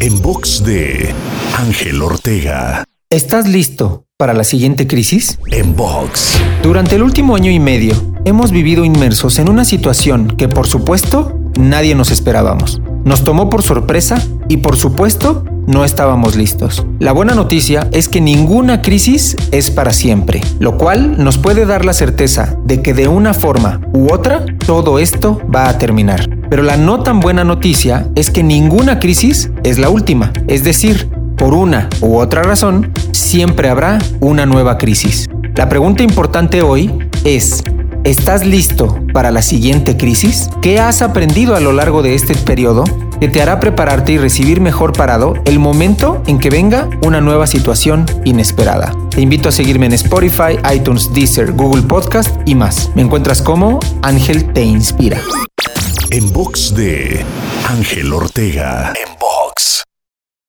En box de Ángel Ortega. ¿Estás listo para la siguiente crisis? En box. Durante el último año y medio, hemos vivido inmersos en una situación que, por supuesto, nadie nos esperábamos. Nos tomó por sorpresa y, por supuesto, no estábamos listos. La buena noticia es que ninguna crisis es para siempre, lo cual nos puede dar la certeza de que de una forma u otra todo esto va a terminar. Pero la no tan buena noticia es que ninguna crisis es la última. Es decir, por una u otra razón, siempre habrá una nueva crisis. La pregunta importante hoy es, ¿estás listo para la siguiente crisis? ¿Qué has aprendido a lo largo de este periodo que te hará prepararte y recibir mejor parado el momento en que venga una nueva situación inesperada? Te invito a seguirme en Spotify, iTunes, Deezer, Google Podcast y más. Me encuentras como Ángel Te Inspira en box de Ángel Ortega. En box.